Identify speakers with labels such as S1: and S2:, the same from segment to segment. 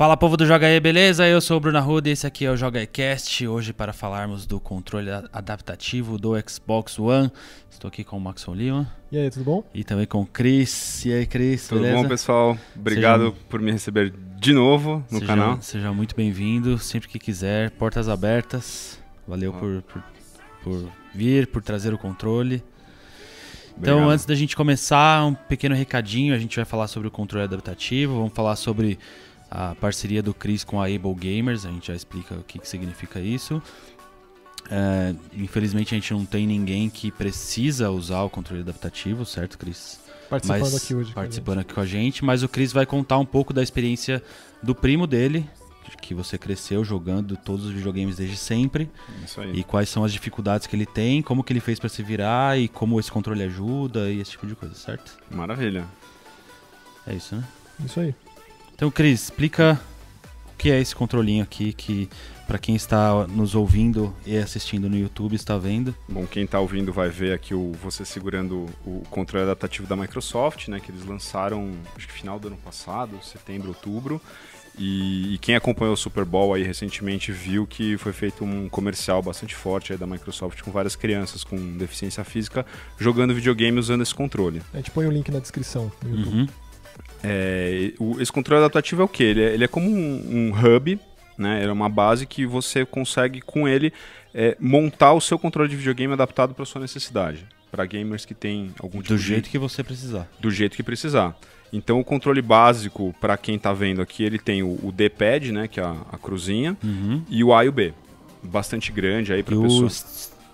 S1: Fala povo do Joga aí, beleza? Eu sou o Bruno Arruda e esse aqui é o Joga Cast. Hoje para falarmos do controle adaptativo do Xbox One. Estou aqui com o Maxon Lima.
S2: E aí, tudo bom?
S1: E também com o Cris. E aí, Cris,
S3: Tudo
S1: beleza?
S3: bom, pessoal? Obrigado
S1: Seja...
S3: por me receber de novo no
S1: seja,
S3: canal.
S1: Seja muito bem-vindo, sempre que quiser. Portas abertas. Valeu por, por, por, vir, por trazer o controle. Então,
S3: Obrigado.
S1: antes da gente começar, um pequeno recadinho. A gente vai falar sobre o controle adaptativo, vamos falar sobre a parceria do Chris com a Able Gamers, a gente já explica o que, que significa isso. É, infelizmente a gente não tem ninguém que precisa usar o controle adaptativo, certo, Chris?
S2: Participando
S1: mas,
S2: aqui hoje.
S1: Participando aqui com a gente, mas o Chris vai contar um pouco da experiência do primo dele, que você cresceu jogando todos os videogames desde sempre.
S3: Isso aí.
S1: E quais são as dificuldades que ele tem, como que ele fez para se virar e como esse controle ajuda e esse tipo de coisa, certo?
S3: Maravilha.
S1: É isso, né?
S2: Isso aí.
S1: Então, Cris, explica o que é esse controlinho aqui que para quem está nos ouvindo e assistindo no YouTube está vendo.
S3: Bom, quem está ouvindo vai ver aqui o, você segurando o controle adaptativo da Microsoft, né, que eles lançaram acho que final do ano passado, setembro, outubro. E, e, quem acompanhou o Super Bowl aí recentemente viu que foi feito um comercial bastante forte aí da Microsoft com várias crianças com deficiência física jogando videogame usando esse controle.
S2: A gente põe o link na descrição no YouTube.
S1: Uhum.
S3: É, o, esse controle adaptativo é o que? Ele, é, ele é, como um, um hub, né? Ele é uma base que você consegue com ele é, montar o seu controle de videogame adaptado para sua necessidade. Para gamers que tem algum tipo
S1: Do
S3: de...
S1: jeito que você precisar.
S3: Do jeito que precisar. Então o controle básico, para quem está vendo aqui, ele tem o, o D-pad, né, que é a, a cruzinha,
S1: uhum.
S3: e o A e o B. Bastante grande aí para pessoa.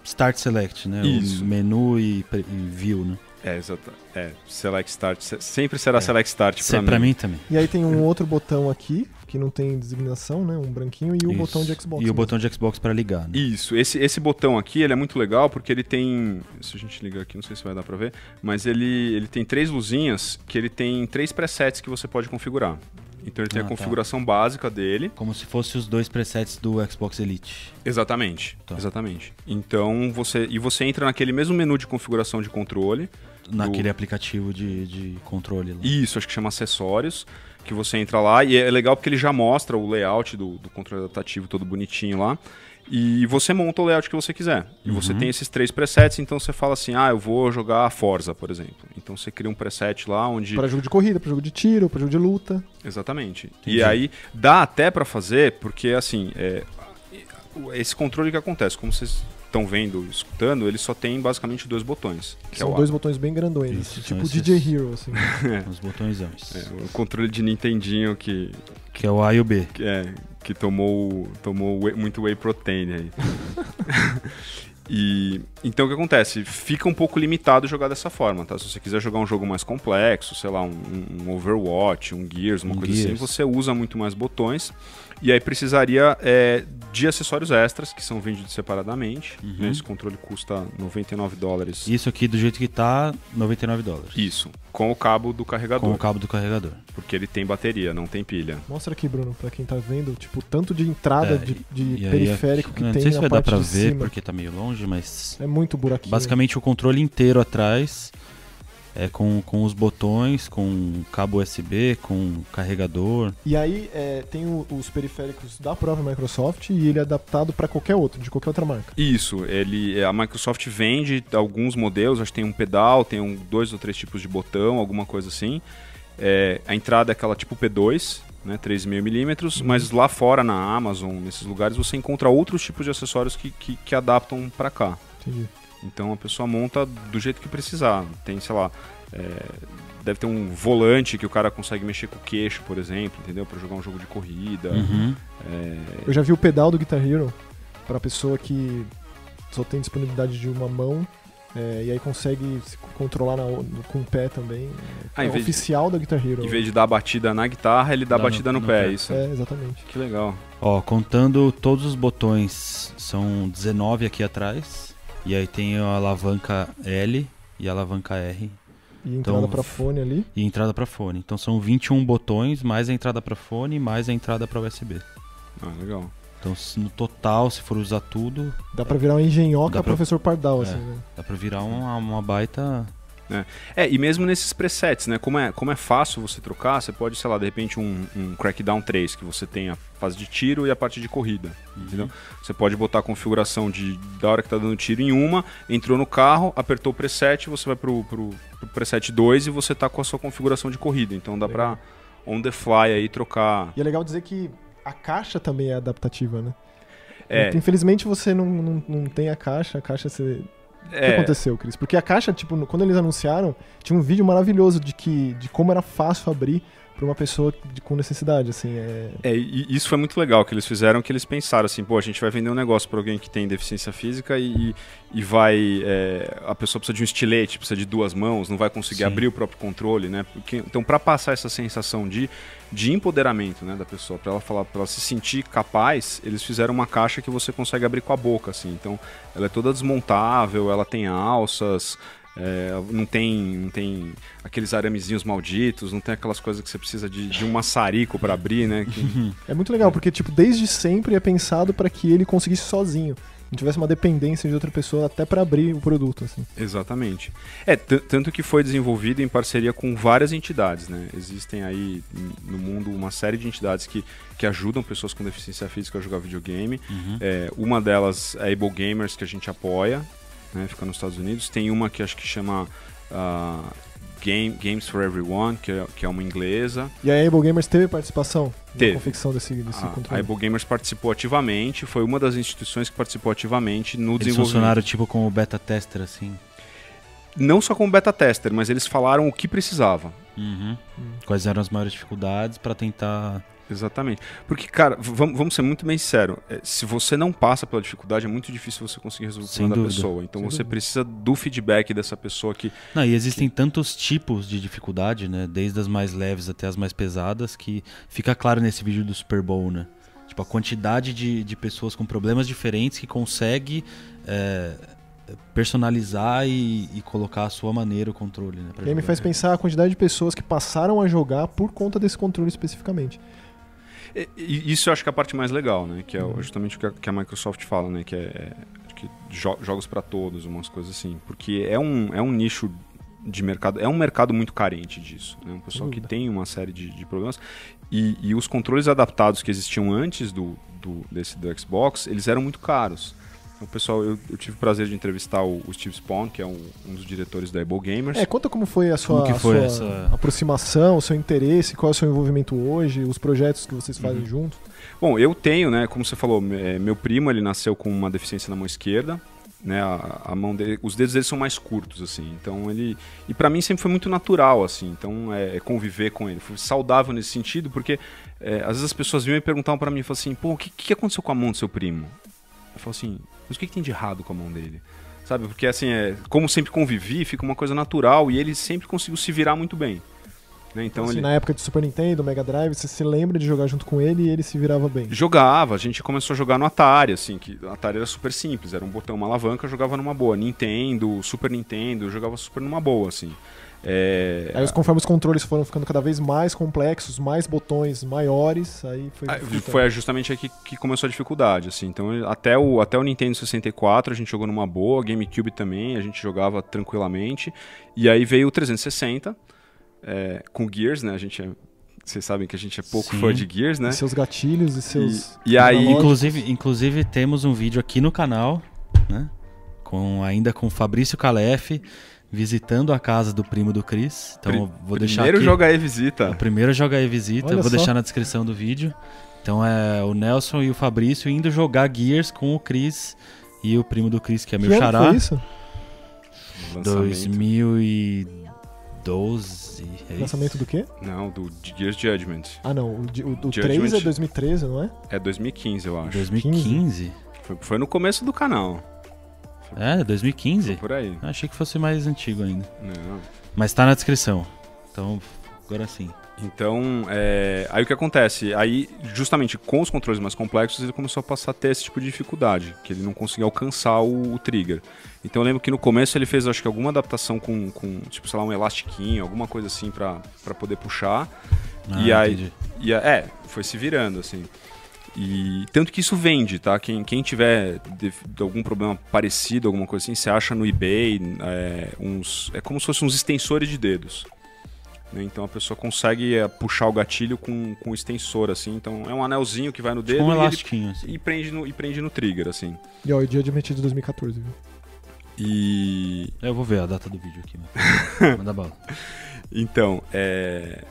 S1: Start Select, né?
S3: Isso.
S1: O menu e, e View, né?
S3: É, exato. É, Select Start. Sempre será é. Select Start
S1: para mim.
S3: pra
S1: mim também.
S2: E aí tem um outro botão aqui, que não tem designação, né? Um branquinho, e o
S1: Isso.
S2: botão de Xbox.
S1: E
S2: mesmo.
S1: o botão de Xbox para ligar, né?
S3: Isso, esse, esse botão aqui ele é muito legal porque ele tem. Se a gente ligar aqui, não sei se vai dar pra ver, mas ele, ele tem três luzinhas que ele tem três presets que você pode configurar. Então ele tem
S1: Ah,
S3: a
S1: tá.
S3: configuração básica dele.
S1: Como se fosse os dois presets do Xbox Elite.
S3: Exatamente.
S1: Tá.
S3: Exatamente. Então você. E você entra naquele mesmo menu de configuração de controle.
S1: Naquele aplicativo de, de controle lá.
S3: Isso, acho que chama acessórios. Que você entra lá e é legal porque ele já mostra o layout do, do controle adaptativo todo bonitinho lá. E você monta o layout que você quiser. E você
S1: Uhum.
S3: tem esses três presets, então você fala assim: ah, eu vou jogar Forza, por exemplo. Então você cria um preset lá onde.
S2: Para jogo de corrida, para jogo de tiro, para jogo de luta.
S3: Exatamente.
S1: Entendi.
S3: E aí dá até pra fazer, porque assim, é, esse controle que acontece, como vocês estão vendo, escutando, ele só tem basicamente dois botões. Que
S2: São
S3: é o,
S2: dois botões bem grandões,
S1: Isso, são
S2: tipo
S1: esses-
S2: DJ Hero, assim.
S1: Os botõezões.
S3: é, o controle de Nintendinho que,
S1: Que é o A e o B.
S3: que, é, que tomou, tomou whey- muito whey protein aí. E então o que acontece? Fica um pouco limitado jogar dessa forma, tá? Se você quiser jogar um jogo mais complexo, sei lá, um, um Overwatch, um Gears, uma
S1: Um
S3: coisa
S1: Gears.
S3: assim, você usa muito mais botões. E aí precisaria é, de acessórios extras, que são vendidos separadamente.
S1: Uhum.
S3: né? Esse controle custa 99 dólares.
S1: Isso aqui, do jeito que tá, 99 dólares.
S3: Isso, com o cabo do carregador.
S1: Com o cabo do carregador.
S3: Porque ele tem bateria, não tem pilha.
S2: Mostra aqui, Bruno, pra quem tá vendo, tipo, tanto de entrada
S1: É,
S2: de, de
S1: aí,
S2: periférico
S1: aqui-
S2: que
S1: não
S2: tem
S1: sei se vai dar pra ver,
S2: cima.
S1: porque tá meio longe, mas...
S2: É muito buraquinho.
S1: Basicamente o controle inteiro atrás, é com, com os botões, com cabo USB, com carregador.
S2: E aí é, tem o- os periféricos da própria Microsoft e ele é adaptado pra qualquer outro, de qualquer outra marca.
S3: Isso, ele, a Microsoft vende alguns modelos, acho que tem um pedal, tem um, dois ou três tipos de botão, alguma coisa assim. É, a entrada é aquela tipo P2, né, 3,5mm, mas lá fora na Amazon, nesses lugares, você encontra outros tipos de acessórios que, que, que adaptam para cá.
S2: Entendi.
S3: Então a pessoa monta do jeito que precisar. Tem, sei lá, é, deve ter um volante que o cara consegue mexer com o queixo, por exemplo, entendeu? Para jogar um jogo de corrida.
S1: Uhum.
S3: É,
S2: Eu já vi o pedal do Guitar Hero pra pessoa que só tem disponibilidade de uma mão é, e aí consegue se controlar na o- com o pé também.
S3: Ah,
S2: é
S3: vez de-
S2: oficial da Guitar Hero.
S3: em vez de dar a batida na guitarra, ele dá,
S1: Dá no-
S3: batida no,
S1: no
S3: pé,
S1: pé.
S3: isso.
S2: É, exatamente.
S3: Que legal.
S1: Ó, contando todos os botões, são 19 aqui atrás. E aí tem a alavanca L e a alavanca R
S2: E entrada
S1: Então,
S2: pra fone ali.
S1: e entrada para fone. Então são 21 botões, mais a entrada para fone, mais a entrada para USB.
S3: Ah, legal.
S1: Então no total, se for usar tudo,
S2: Dá pra virar uma engenhoca
S1: pra-
S2: professor Pardal,
S1: É.
S2: assim, né?
S1: dá pra virar uma, uma baita
S3: Né? É, e mesmo nesses presets, né? Como é, como é fácil você trocar, você pode, sei lá, de repente um, um Crackdown 3, que você tem a fase de tiro e a parte de corrida. Uhum. Entendeu? Você pode botar a configuração de da hora que tá dando tiro em uma, entrou no carro, apertou o preset, você vai pro, pro, pro preset 2 e você tá com a sua configuração de corrida. Então dá legal. pra on the fly aí trocar.
S2: E é legal dizer que a caixa também é adaptativa, né? É. Infelizmente você não, não, não tem a caixa, a caixa você o que é. aconteceu, Cris? Porque a caixa, tipo, quando eles anunciaram, tinha um vídeo maravilhoso de que de como era fácil abrir para uma pessoa de, com necessidade, assim. É...
S3: é, e isso foi muito legal que eles fizeram, que eles pensaram assim, pô, a gente vai vender um negócio para alguém que tem deficiência física e, e vai, é, a pessoa precisa de um estilete, precisa de duas mãos, não vai conseguir Sim. abrir o próprio controle, né? Porque, então, para passar essa sensação de, de empoderamento, né, da pessoa, para ela falar, para ela se sentir capaz, eles fizeram uma caixa que você consegue abrir com a boca, assim. Então, ela é toda desmontável, ela tem alças, é, não, tem, não tem aqueles aramezinhos malditos, não tem aquelas coisas que você precisa de, de um maçarico para abrir, né? Que...
S2: É muito legal, porque tipo, desde sempre é pensado para que ele conseguisse sozinho. Não tivesse uma dependência de outra pessoa até para abrir o produto. Assim.
S3: Exatamente. É, tanto que foi desenvolvido em parceria com várias entidades, né? Existem aí no mundo uma série de entidades que, que ajudam pessoas com deficiência física a jogar videogame. Uhum. É, uma delas é a Able Gamers, que a gente apoia, né, fica nos Estados Unidos. Tem uma que acho que chama uh, Game, Games for Everyone, que é, que é uma inglesa.
S2: E a Able Gamers teve participação teve. na confecção desse, desse
S3: a, controle? A Able Gamers participou ativamente, foi uma das instituições que participou ativamente no
S1: eles
S3: desenvolvimento.
S1: funcionaram tipo como beta tester, assim?
S3: Não só como beta tester, mas eles falaram o que precisava.
S1: Uhum. Quais eram as maiores dificuldades para tentar
S3: Exatamente. Porque, cara, vamos, vamos ser muito bem sinceros. É, se você não passa pela dificuldade, é muito difícil você conseguir resolver o problema da pessoa. Então Sem você dúvida. precisa do feedback dessa pessoa que.
S1: Não, e existem que... tantos tipos de dificuldade, né? Desde as mais leves até as mais pesadas, que fica claro nesse vídeo do Super Bowl, né? Tipo, a quantidade de, de pessoas com problemas diferentes que consegue. É personalizar e, e, colocar a sua maneira o controle. Né,
S2: e aí me faz pensar a quantidade de pessoas que passaram a jogar por conta desse controle especificamente.
S3: E, isso eu acho que é a parte mais legal, né? Que é justamente o que a, que a Microsoft fala, né? Que é que jo jogos para todos, umas coisas assim. Porque é um, é um nicho de mercado, é um mercado muito carente disso. Né? Um pessoal que tem uma série de, de problemas. E, e, os controles adaptados que existiam antes do, do, desse do Xbox, eles eram muito caros. O pessoal, eu, eu, tive o prazer de entrevistar o, o Steve Spawn, que é um, um, dos diretores da Able Gamers.
S2: É, conta como foi a sua, foi a sua essa... aproximação, o seu interesse, qual é o seu envolvimento hoje, os projetos que vocês fazem uhum. junto.
S3: Bom, eu tenho, né, como você falou, é, meu primo, ele nasceu com uma deficiência na mão esquerda, né, a, a, mão dele, os dedos dele são mais curtos, assim, então ele, e para mim sempre foi muito natural, assim, então é, é, conviver com ele, foi saudável nesse sentido, porque é, às vezes as pessoas vinham e perguntavam para mim, falavam assim, pô, o que, que aconteceu com a mão do seu primo? Eu falo assim, mas o que, que tem de errado com a mão dele? Sabe? Porque assim, é, como sempre convivi, fica uma coisa natural e ele sempre conseguiu se virar muito bem. Né? Então,
S2: assim,
S3: ele...
S2: Na época de Super Nintendo, Mega Drive, você se lembra de jogar junto com ele e ele se virava bem?
S3: Jogava, a gente começou a jogar no Atari, assim, que o Atari era super simples, era um botão, uma alavanca, jogava numa boa. Nintendo, Super Nintendo, jogava super numa boa, assim. É...
S2: Aí conforme os controles foram ficando cada vez mais complexos, mais botões maiores, aí foi.
S3: Aí, foi justamente aqui que começou a dificuldade, assim. Então até o, até o Nintendo 64 a gente jogou numa boa, GameCube também a gente jogava tranquilamente. E aí veio o 360 é, com Gears, né? A gente é vocês sabem que a gente é pouco Sim. fã de Gears, né? E
S2: seus gatilhos e seus.
S3: E, e aí.
S1: Inclusive, inclusive, temos um vídeo aqui no canal, né? Com, ainda com Fabrício Calef visitando a casa do primo do Cris. Então Pr vou deixar
S3: Primeiro joga aí visita.
S1: O primeiro joga aí visita, Olha vou só. deixar na descrição do vídeo. Então é o Nelson e o Fabrício indo jogar Gears com o Cris e o primo do Cris, que é meu que xará.
S2: Foi isso?
S1: 2012.
S2: É Lançamento do quê?
S3: Não, do Gears Judgment.
S2: Ah, não. O, o, o 3 é 2013, não é?
S3: É 2015, eu acho.
S1: 2015?
S3: Foi, foi no começo do canal.
S1: É, 2015?
S3: Foi por aí.
S1: Achei que fosse mais antigo ainda.
S3: Não.
S1: Mas tá na descrição. Então, agora sim.
S3: Então, é... aí o que acontece? Aí, justamente com os controles mais complexos, ele começou a passar a ter esse tipo de dificuldade, que ele não conseguia alcançar o, o trigger. Então eu lembro que no começo ele fez, acho que alguma adaptação com, com tipo, sei lá, um elastiquinho, alguma coisa assim para poder puxar. Ah, e aí, e, é, foi se virando, assim. E tanto que isso vende, tá? Quem, quem tiver de, de algum problema parecido, alguma coisa assim, você acha no eBay é, uns. É como se fossem uns extensores de dedos. Né? Então a pessoa consegue é, puxar o gatilho com, com extensor, assim. Então é um anelzinho que vai no dedo
S1: tipo um
S3: e, ele,
S1: assim.
S3: e, prende no, e prende no trigger, assim.
S2: E ó, o dia admitido de 2014, viu?
S3: E.
S1: Eu vou ver a data do vídeo aqui, mas... manda bala.
S3: Então, é.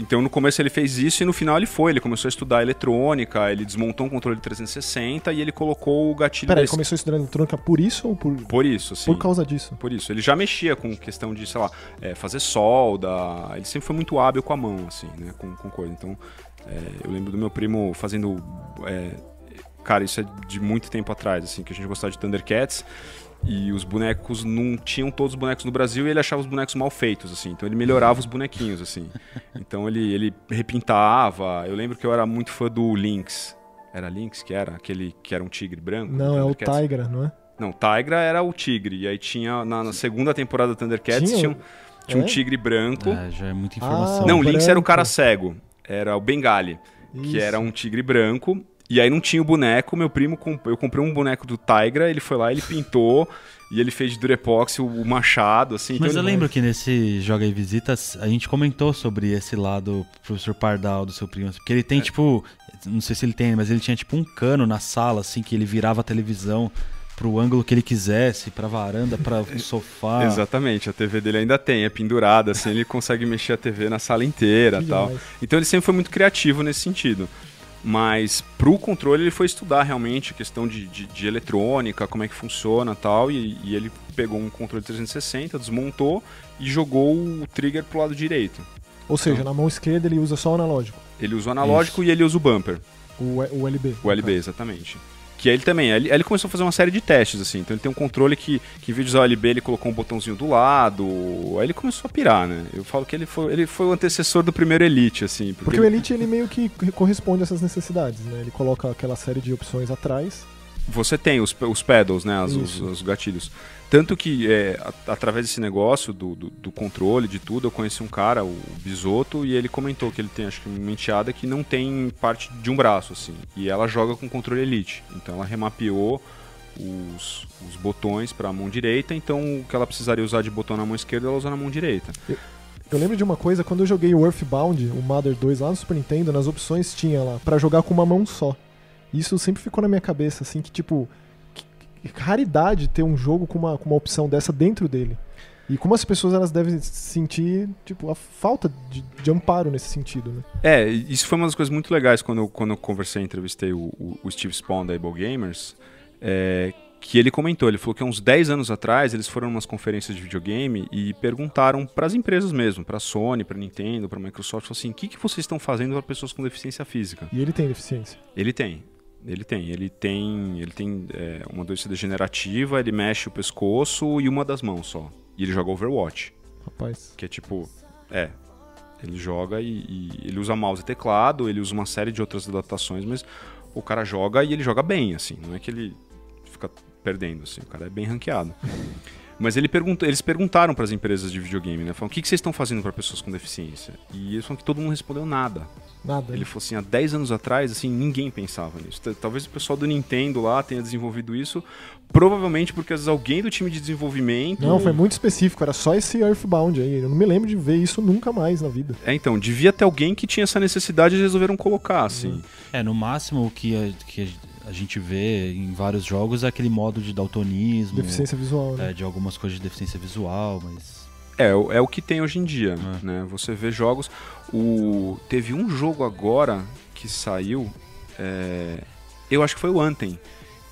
S3: Então no começo ele fez isso e no final ele foi. Ele começou a estudar eletrônica, ele desmontou um controle de 360 e ele colocou o gatilho.
S2: Peraí, ele
S3: desse-
S2: começou a estudar eletrônica por isso ou por,
S3: Por isso, sim.
S2: por causa disso?
S3: Por isso. Ele já mexia com questão de, sei lá, é, fazer solda. Ele sempre foi muito hábil com a mão, assim, né? Com, com coisa. Então, é, eu lembro do meu primo fazendo. é, cara, isso é de muito tempo atrás, assim, que a gente gostava de Thundercats. E os bonecos não tinham todos os bonecos no Brasil e ele achava os bonecos mal feitos, assim. Então ele melhorava os bonequinhos, assim. Então ele, ele repintava. Eu lembro que eu era muito fã do Lynx. Era Lynx que era? Aquele que era um tigre branco?
S2: Não, é o? Tigra, não é?
S3: Não, Tigra era o tigre. E aí tinha, na, na segunda temporada do Thundercats,
S2: Tinha?
S3: tinha, um- tinha um
S2: É?
S3: tigre branco.
S1: É, já é muita informação.
S2: Ah,
S3: não, o
S2: o
S3: Lynx era o cara cego. Era o Bengali, que
S2: Isso.
S3: era um tigre branco. E aí não tinha o boneco, meu primo, comp- eu comprei um boneco do Tigra, ele foi lá, ele pintou, e ele fez de durepox o, o machado, assim.
S1: Mas
S3: então
S1: eu
S3: ele-
S1: lembro que nesse Joga e Visitas a gente comentou sobre esse lado professor Pardal do seu primo. Porque ele tem,
S3: É.
S1: tipo. Não sei se ele tem, mas ele tinha tipo um cano na sala, assim, que ele virava a televisão pro ângulo que ele quisesse, pra varanda, pra sofá.
S3: Exatamente, a TV dele ainda tem, é pendurada, assim, ele consegue mexer a TV na sala inteira
S2: Que
S3: e tal.
S2: demais.
S3: Então ele sempre foi muito criativo nesse sentido. Mas pro controle ele foi estudar realmente a questão de, de, de eletrônica, como é que funciona e tal. E, e ele pegou um controle 360, desmontou e jogou o trigger pro lado direito.
S2: Ou seja, na mão esquerda ele usa só o analógico.
S3: Ele usa o analógico e ele usa o bumper,
S2: O, o LB.
S3: o LB, exatamente. Que aí ele também, aí ele, ele começou a fazer uma série de testes, assim. Então ele tem um controle que, que em vez de usar o LB, ele colocou um botãozinho do lado. Aí ele começou a pirar, né? Eu falo que ele foi, ele foi o antecessor do primeiro Elite, assim. Porque,
S2: Porque o Elite ele meio que corresponde a essas necessidades, né? Ele coloca aquela série de opções atrás.
S3: Você tem os, os pedals, né? as- os, os gatilhos. Tanto que, é, a- através desse negócio do, do, do controle, de tudo, eu conheci um cara, o Bisoto, e ele comentou que ele tem, acho que, uma enteada que não tem parte de um braço, assim. E ela joga com controle Elite. Então ela remapeou os, os botões para a mão direita, então o que ela precisaria usar de botão na mão esquerda, ela usa na mão direita.
S2: Eu lembro de uma coisa, quando eu joguei o Earthbound, o Mother 2 lá no Super Nintendo, nas opções tinha lá, pra jogar com uma mão só. Isso sempre ficou na minha cabeça, assim, que tipo, que, que raridade ter um jogo com uma, com uma opção dessa dentro dele. E como as pessoas elas devem sentir, tipo, a falta de, de amparo nesse sentido, né?
S3: É, isso foi uma das coisas muito legais quando eu, quando eu conversei, entrevistei o, o, o Steve Spawn da Able Gamers, é, que ele comentou, ele falou que há uns 10 anos atrás eles foram em umas conferências de videogame e perguntaram para as empresas mesmo, para Sony, para Nintendo, para Microsoft, assim, o que, que vocês estão fazendo para pessoas com deficiência física?
S2: E ele tem deficiência.
S3: Ele tem. Ele tem, ele tem, ele tem é, uma doença degenerativa, ele mexe o pescoço e uma das mãos só. E ele joga Overwatch.
S2: Rapaz.
S3: Que é tipo. É. Ele joga e, e ele usa mouse e teclado, ele usa uma série de outras adaptações, mas o cara joga e ele joga bem, assim. Não é que ele fica perdendo, assim. O cara é bem ranqueado. Mas ele pergunta, eles perguntaram para as empresas de videogame, né? Falaram, o que, que vocês estão fazendo para pessoas com deficiência? E eles falaram que todo mundo respondeu nada.
S2: Nada.
S3: Ele falou assim, há 10 anos atrás, assim, ninguém pensava nisso. Talvez o pessoal do Nintendo lá tenha desenvolvido isso, provavelmente porque às vezes alguém do time de desenvolvimento...
S2: Não, foi muito específico, era só esse Earthbound aí. Eu não me lembro de ver isso nunca mais na vida.
S3: É, então, devia ter alguém que tinha essa necessidade e resolveram colocar, assim.
S1: É, no máximo o que a, que a gente vê em vários jogos é aquele modo de daltonismo.
S2: Deficiência visual, né?
S1: é, de algumas coisas de deficiência visual, mas.
S3: É, o- é o que tem hoje em dia,
S1: É.
S3: né? Você vê jogos... O... Teve um jogo agora que saiu, é, eu acho que foi o Anthem,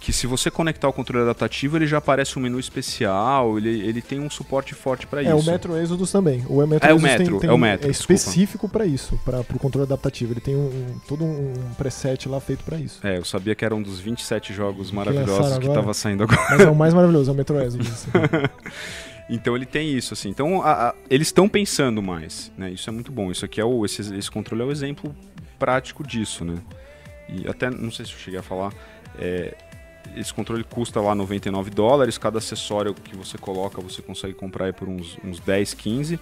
S3: que se você conectar o controle adaptativo, ele já aparece um menu especial, ele, ele tem um suporte forte para
S2: É,
S3: isso.
S2: o Metro Exodus também. O Metro
S3: É o
S2: Exodus tem-
S3: Metro,
S2: tem,
S3: é o Metro,
S2: é específico pra isso, para pro controle adaptativo. Ele tem um, um- todo um preset lá feito pra isso.
S3: É, eu sabia que era um dos 27 jogos
S2: Que
S3: maravilhosos que
S2: agora?
S3: estava saindo agora.
S2: Mas é o mais maravilhoso, é o Metro Exodus.
S3: Então ele tem isso, assim. Então a- a- eles estão pensando mais, né? Isso é muito bom. Isso aqui é o esse, esse controle é o exemplo prático disso, né? E até não sei se eu cheguei a falar, é, esse controle custa lá 99 dólares. Cada acessório que você coloca você consegue comprar por uns, uns 10, 15.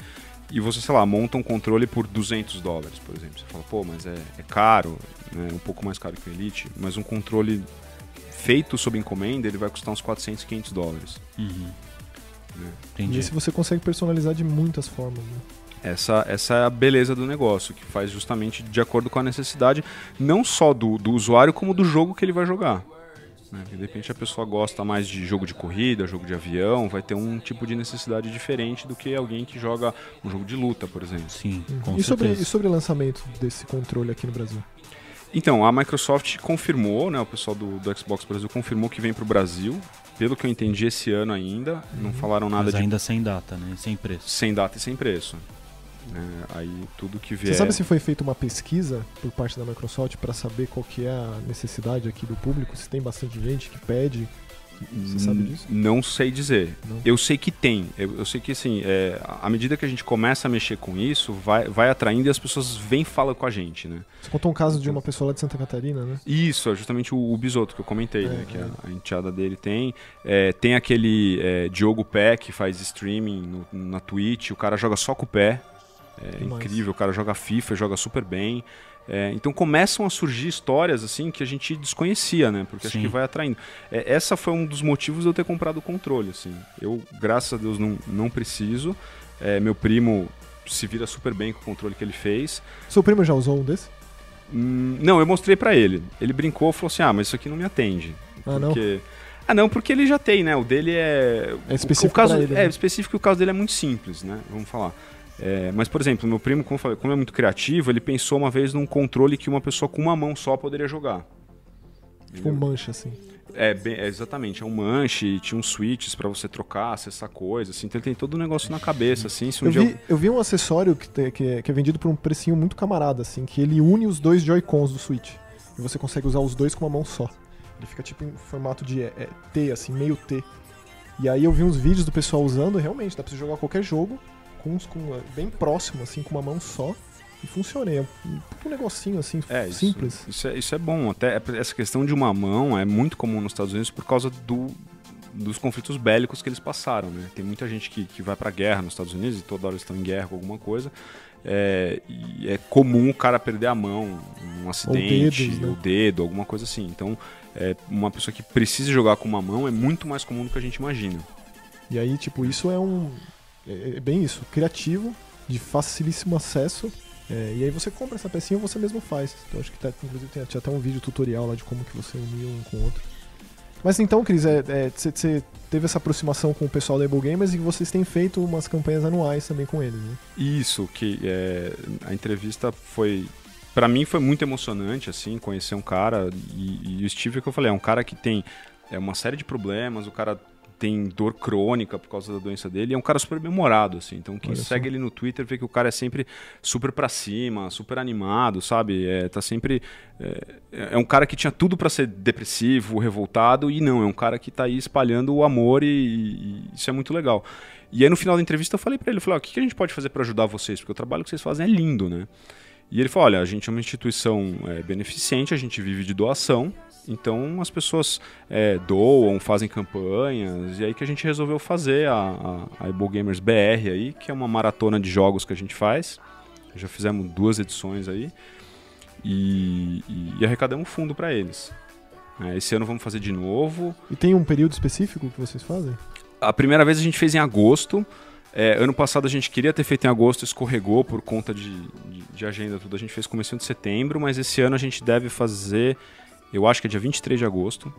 S3: e você, sei lá, monta um controle por 200 dólares, por exemplo. Você fala, pô, mas é, é caro, né? um pouco mais caro que o Elite, mas um controle feito sob encomenda, ele vai custar uns 400, 500 dólares.
S1: Uhum.
S2: Né? E esse você consegue personalizar de muitas formas. Né?
S3: Essa, essa é a beleza do negócio, que faz justamente de acordo com a necessidade, não só do, do usuário, como do jogo que ele vai jogar. Né? De repente a pessoa gosta mais de jogo de corrida, jogo de avião, vai ter um tipo de necessidade diferente do que alguém que joga um jogo de luta, por exemplo.
S1: Sim,
S2: uhum. e, sobre, e sobre o lançamento desse controle aqui no Brasil?
S3: Então, a Microsoft confirmou, né, o pessoal do, do Xbox Brasil confirmou que vem para o Brasil. Pelo que eu entendi esse ano ainda, uhum. não falaram nada
S1: Mas
S3: de.
S1: ainda sem data, né? Sem preço.
S3: Sem data e sem preço. Né? Aí tudo que vier.
S2: Você sabe se foi feita uma pesquisa por parte da Microsoft para saber qual que é a necessidade aqui do público? Se tem bastante gente que pede você sabe disso?
S3: Não sei dizer. Não. Eu sei que tem. Eu, eu sei que, assim, é, à medida que a gente começa a mexer com isso, vai, vai atraindo e as pessoas vêm e falam com a gente, né?
S2: Você contou um caso de uma pessoa lá de Santa Catarina, né?
S3: Isso, é justamente o, o Bisoto que eu comentei, é, né? Que é. a, a enteada dele tem. É, tem aquele é, Diogo Pé que faz streaming no, na Twitch. O cara joga só com o pé. É incrível, o cara joga FIFA, joga super bem. É, então começam a surgir histórias assim que a gente desconhecia, né? Porque Sim. acho que vai atraindo. É, essa foi um dos motivos de eu ter comprado o controle, assim. Eu, graças a Deus, não, não preciso. É, meu primo se vira super bem com o controle que ele fez.
S2: Seu primo já usou um desse?
S3: Hum, não, eu mostrei para ele. Ele brincou, falou assim: "Ah, mas isso aqui não me atende".
S2: Ah, porque...
S3: não. Ah, não, porque ele já tem, né? O dele é.
S2: É específico.
S3: O, caso
S2: ele, né?
S3: é específico. O caso dele é muito simples, né? Vamos falar. É, mas, por exemplo, meu primo, como, falei, como, é muito criativo, ele pensou uma vez num controle que uma pessoa com uma mão só poderia jogar.
S2: Tipo um manche, assim.
S3: É, bem, é, exatamente, é um manche, tinha uns switches para você trocar, acessar coisas, assim, então ele tem todo o um negócio na cabeça, assim, um
S2: eu, vi, eu vi um acessório que, te, que, é, que, é, vendido por um precinho muito camarada, assim, que ele une os dois Joy-Cons do Switch, e você consegue usar os dois com uma mão só. Ele fica tipo em formato de é T, assim, meio T. E aí eu vi uns vídeos do pessoal usando, realmente, dá pra você jogar qualquer jogo, com, com bem próximo, assim, com uma mão só. E funcionei. É um negocinho assim, é, simples.
S3: Isso, isso, é, isso é bom. Até essa questão de uma mão é muito comum nos Estados Unidos por causa do, dos conflitos bélicos que eles passaram, né? Tem muita gente que, que vai pra guerra nos Estados Unidos e toda hora estão em guerra com alguma coisa. É, e é comum o cara perder a mão num acidente, o, dedos, né? o dedo, alguma coisa assim. Então, é, uma pessoa que precisa jogar com uma mão é muito mais comum do que a gente imagina.
S2: E aí, tipo, isso é um, é, é bem isso, criativo, de facilíssimo acesso. É, e aí você compra essa pecinha e você mesmo faz. Então acho que tá, inclusive tem, até um vídeo tutorial lá de como que você unia um com o outro. Mas então, Cris, você é, é teve essa aproximação com o pessoal da Able Gamers e vocês têm feito umas campanhas anuais também com eles, né?
S3: Isso, que é, a entrevista foi para mim foi muito emocionante assim conhecer um cara e, e o Steve que eu falei é um cara que tem é uma série de problemas o cara tem dor crônica por causa da doença dele. É um cara super memorado, assim. Então quem Olha segue só. ele no Twitter vê que o cara é sempre super pra cima, super animado, sabe? É, tá sempre. É, é um cara que tinha tudo para ser depressivo, revoltado, e não, é um cara que tá aí espalhando o amor e, e isso é muito legal. E aí no final da entrevista eu falei para ele, eu falei, o que a gente pode fazer para ajudar vocês? Porque o trabalho que vocês fazem é lindo, né? E ele falou, olha, a gente é uma instituição é, beneficente, a gente vive de doação, então as pessoas é, doam, fazem campanhas, e aí que a gente resolveu fazer a, a, a Gamers BR aí, que é uma maratona de jogos que a gente faz. Já fizemos duas edições aí. E, e, e arrecadamos fundo para eles. É, esse ano vamos fazer de novo.
S2: E tem um período específico que vocês fazem?
S3: A primeira vez a gente fez em agosto. É, ano passado a gente queria ter feito em agosto, escorregou por conta de, de, de agenda tudo. A gente fez começo de setembro, mas esse ano a gente deve fazer eu acho que é dia 23 de agosto.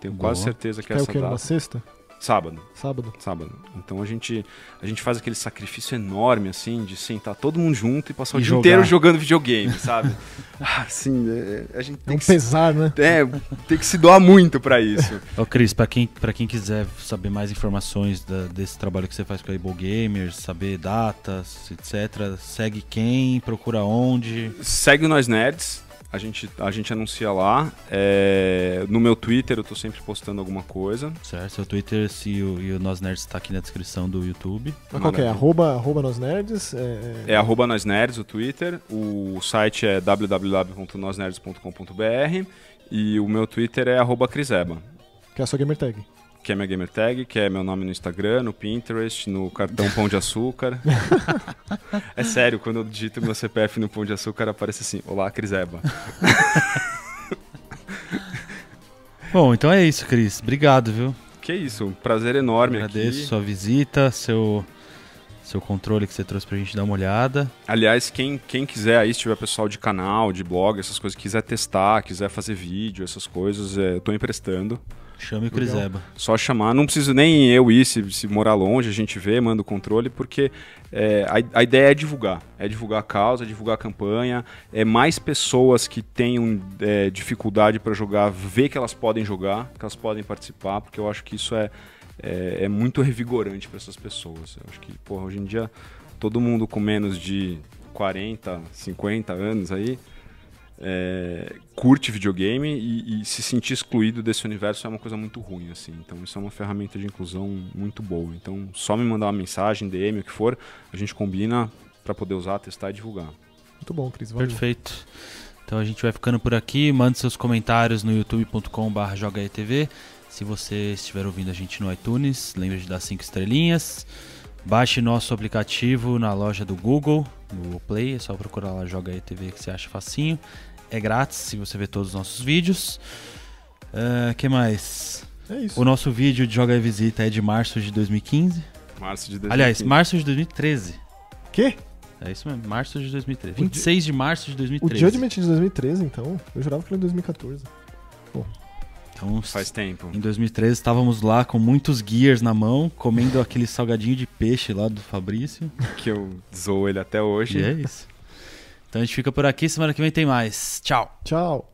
S3: Tenho Boa. quase certeza que é essa
S2: o que,
S3: data.
S2: Numa sexta?
S3: Sábado.
S2: Sábado.
S3: Sábado. Então a gente, a gente faz aquele sacrifício enorme, assim, de sentar todo mundo junto e passar
S1: e
S3: o
S1: jogar.
S3: dia inteiro jogando videogame, sabe? ah, assim, é, a gente tem
S2: é um
S3: que
S2: pesar, se, né?
S3: É, tem que se doar muito para isso.
S1: Ô Cris, pra quem, pra quem quiser saber mais informações da, desse trabalho que você faz com a Able Gamers, saber datas, etc., segue quem, procura onde?
S3: Segue Nós Nerds, a gente, a gente anuncia lá. É, no meu Twitter eu tô sempre postando alguma coisa.
S1: Certo, seu Twitter se o, e o Nós Nerds está aqui na descrição do YouTube.
S2: Mas qual que é? Arroba, arroba Nós Nerds?
S3: É, é... é arroba Nós Nerds o Twitter. O site é www.nosnerds.com.br e o meu Twitter é arroba Criseba.
S2: Que é a sua gamertag.
S3: Que é minha gamer tag, que é meu nome no Instagram, no Pinterest, no cartão Pão de Açúcar. é sério, quando eu digito meu CPF no Pão de Açúcar, aparece assim: Olá, Criseba.
S1: Bom, então é isso, Cris. Obrigado, viu?
S3: Que isso, um prazer enorme
S1: Agradeço
S3: aqui.
S1: sua visita, seu seu controle que você trouxe pra gente dar uma olhada.
S3: Aliás, quem, quem quiser aí, se tiver pessoal de canal, de blog, essas coisas, quiser testar, quiser fazer vídeo, essas coisas, é, eu tô emprestando.
S1: Chame o Criseba.
S3: Só chamar, não preciso nem eu ir, se, se morar longe, a gente vê, manda o controle, porque é, a, a, ideia é divulgar. É divulgar a causa, é divulgar a campanha, é mais pessoas que tenham é, dificuldade para jogar, ver que elas podem jogar, que elas podem participar, porque eu acho que isso é, é, é muito revigorante para essas pessoas. Eu acho que, porra, hoje em dia, todo mundo com menos de 40, 50 anos aí é, curte videogame e, e, se sentir excluído desse universo é uma coisa muito ruim, assim. Então isso é uma ferramenta de inclusão muito boa. Então só me mandar uma mensagem, DM, o que for, a gente combina para poder usar, testar e divulgar.
S2: Muito bom, Cris. Valeu.
S1: Perfeito. Então a gente vai ficando por aqui. Mande seus comentários no youtube.com.br jogaetv. Se você estiver ouvindo a gente no iTunes, lembre de dar cinco estrelinhas. Baixe nosso aplicativo na loja do Google, no Play, é só procurar lá Joga ETV que você acha facinho é grátis se você ver todos os nossos vídeos. Uh, que mais?
S2: É isso.
S1: O nosso vídeo de Joga e Visita é de março de 2015.
S3: Março de 2015.
S1: Aliás, março de 2013.
S2: Quê?
S1: É isso mesmo, março de 2013. 26 de março de 2013.
S2: O Judgment de 2013, então? Eu jurava que era 2014. Pô.
S1: Então,
S3: Faz tempo.
S1: Em 2013 estávamos lá com muitos gears na mão, comendo aquele salgadinho de peixe lá do Fabrício.
S3: Que eu zoo ele até hoje.
S1: E é isso. Então a gente fica por aqui, semana que vem tem mais. Tchau.
S2: Tchau.